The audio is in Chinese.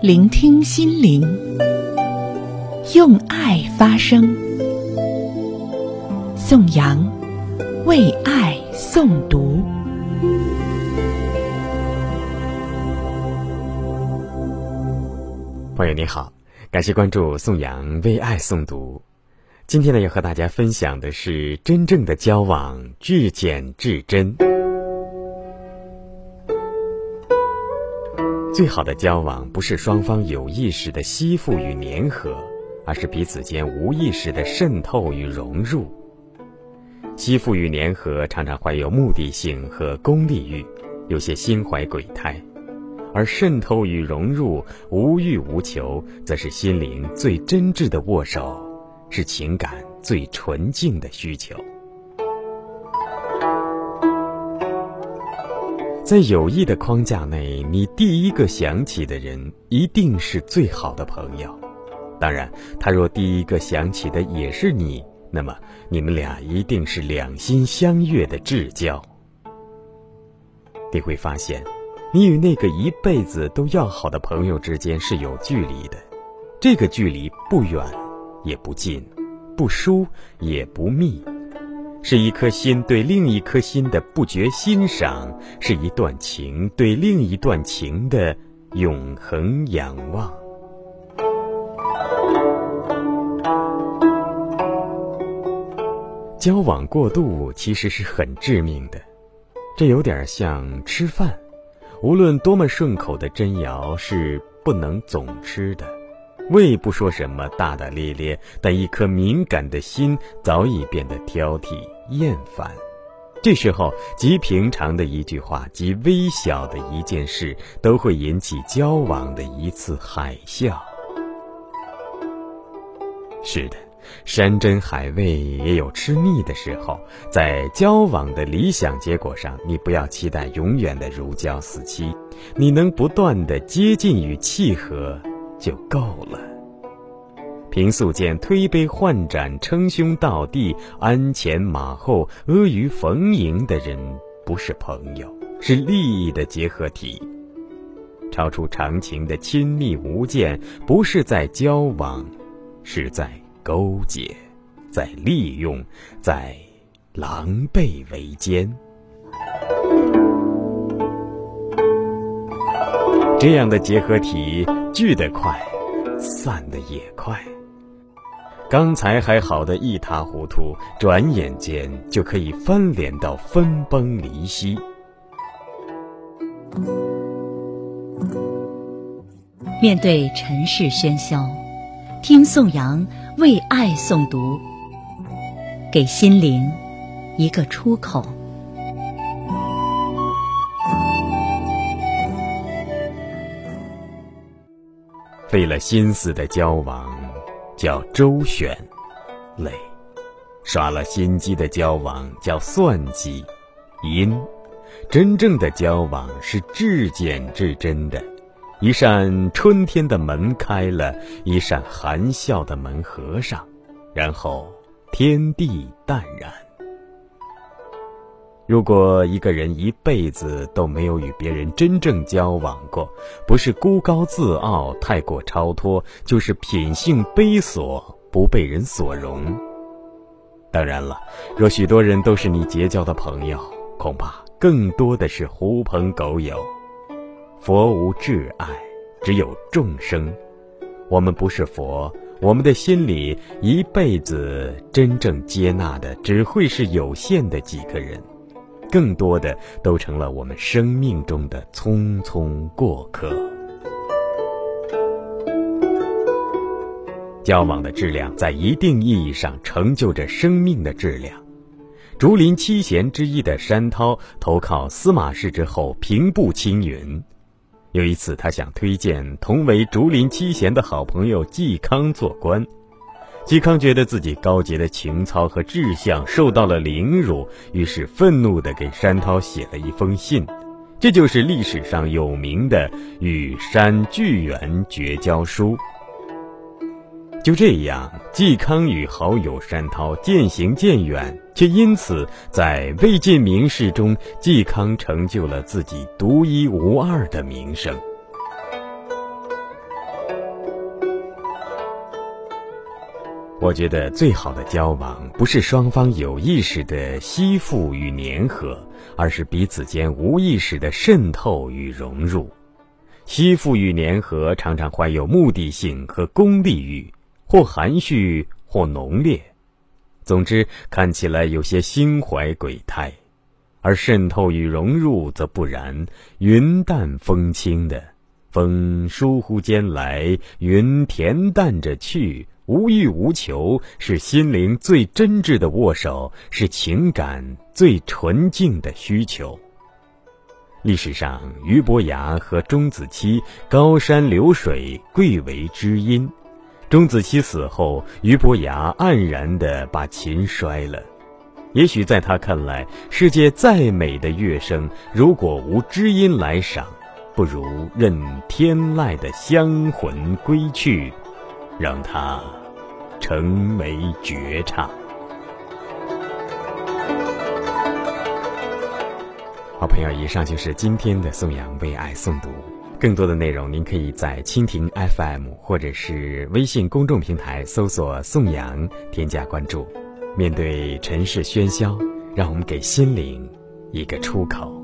聆听心灵，用爱发声。宋阳为爱诵读。朋友你好，感谢关注宋阳为爱诵读。今天呢，要和大家分享的是真正的交往，至简至真。最好的交往不是双方有意识的吸附与粘合，而是彼此间无意识的渗透与融入。吸附与粘合常常怀有目的性和功利欲，有些心怀鬼胎；而渗透与融入无欲无求，则是心灵最真挚的握手，是情感最纯净的需求。在友谊的框架内，你第一个想起的人一定是最好的朋友。当然，他若第一个想起的也是你，那么你们俩一定是两心相悦的至交。你会发现，你与那个一辈子都要好的朋友之间是有距离的，这个距离不远也不近，不疏也不密。是一颗心对另一颗心的不觉欣赏，是一段情对另一段情的永恒仰望。交往过度其实是很致命的，这有点像吃饭，无论多么顺口的真肴是不能总吃的。胃不说什么大大咧咧，但一颗敏感的心早已变得挑剔厌烦。这时候，极平常的一句话，极微小的一件事，都会引起交往的一次海啸。是的，山珍海味也有吃腻的时候。在交往的理想结果上，你不要期待永远的如胶似漆，你能不断的接近与契合。就够了。平素间推杯换盏、称兄道弟、鞍前马后、阿谀逢迎的人，不是朋友，是利益的结合体。超出常情的亲密无间，不是在交往，是在勾结，在利用，在狼狈为奸。这样的结合体聚得快，散得也快。刚才还好的一塌糊涂，转眼间就可以翻脸到分崩离析。面对尘世喧嚣，听宋阳为爱诵读，给心灵一个出口。费了心思的交往，叫周旋，累；耍了心机的交往，叫算计，阴。真正的交往是至简至真的，一扇春天的门开了，一扇含笑的门合上，然后天地淡然。如果一个人一辈子都没有与别人真正交往过，不是孤高自傲、太过超脱，就是品性卑琐、不被人所容。当然了，若许多人都是你结交的朋友，恐怕更多的是狐朋狗友。佛无挚爱，只有众生。我们不是佛，我们的心里一辈子真正接纳的，只会是有限的几个人。更多的都成了我们生命中的匆匆过客。交往的质量在一定意义上成就着生命的质量。竹林七贤之一的山涛投靠司马氏之后，平步青云。有一次，他想推荐同为竹林七贤的好朋友嵇康做官。嵇康觉得自己高洁的情操和志向受到了凌辱，于是愤怒地给山涛写了一封信，这就是历史上有名的《与山巨源绝交书》。就这样，嵇康与好友山涛渐行渐远，却因此在魏晋名士中，嵇康成就了自己独一无二的名声。我觉得最好的交往，不是双方有意识的吸附与粘合，而是彼此间无意识的渗透与融入。吸附与粘合常常怀有目的性和功利欲，或含蓄，或浓烈。总之，看起来有些心怀鬼胎；而渗透与融入则不然，云淡风轻的，风疏忽间来，云恬淡着去。无欲无求，是心灵最真挚的握手，是情感最纯净的需求。历史上，俞伯牙和钟子期高山流水，贵为知音。钟子期死后，俞伯牙黯然地把琴摔了。也许在他看来，世界再美的乐声，如果无知音来赏，不如任天籁的香魂归去，让他。成为绝唱。好朋友，以上就是今天的宋阳为爱诵读。更多的内容，您可以在蜻蜓 FM 或者是微信公众平台搜索“宋阳”，添加关注。面对尘世喧嚣，让我们给心灵一个出口。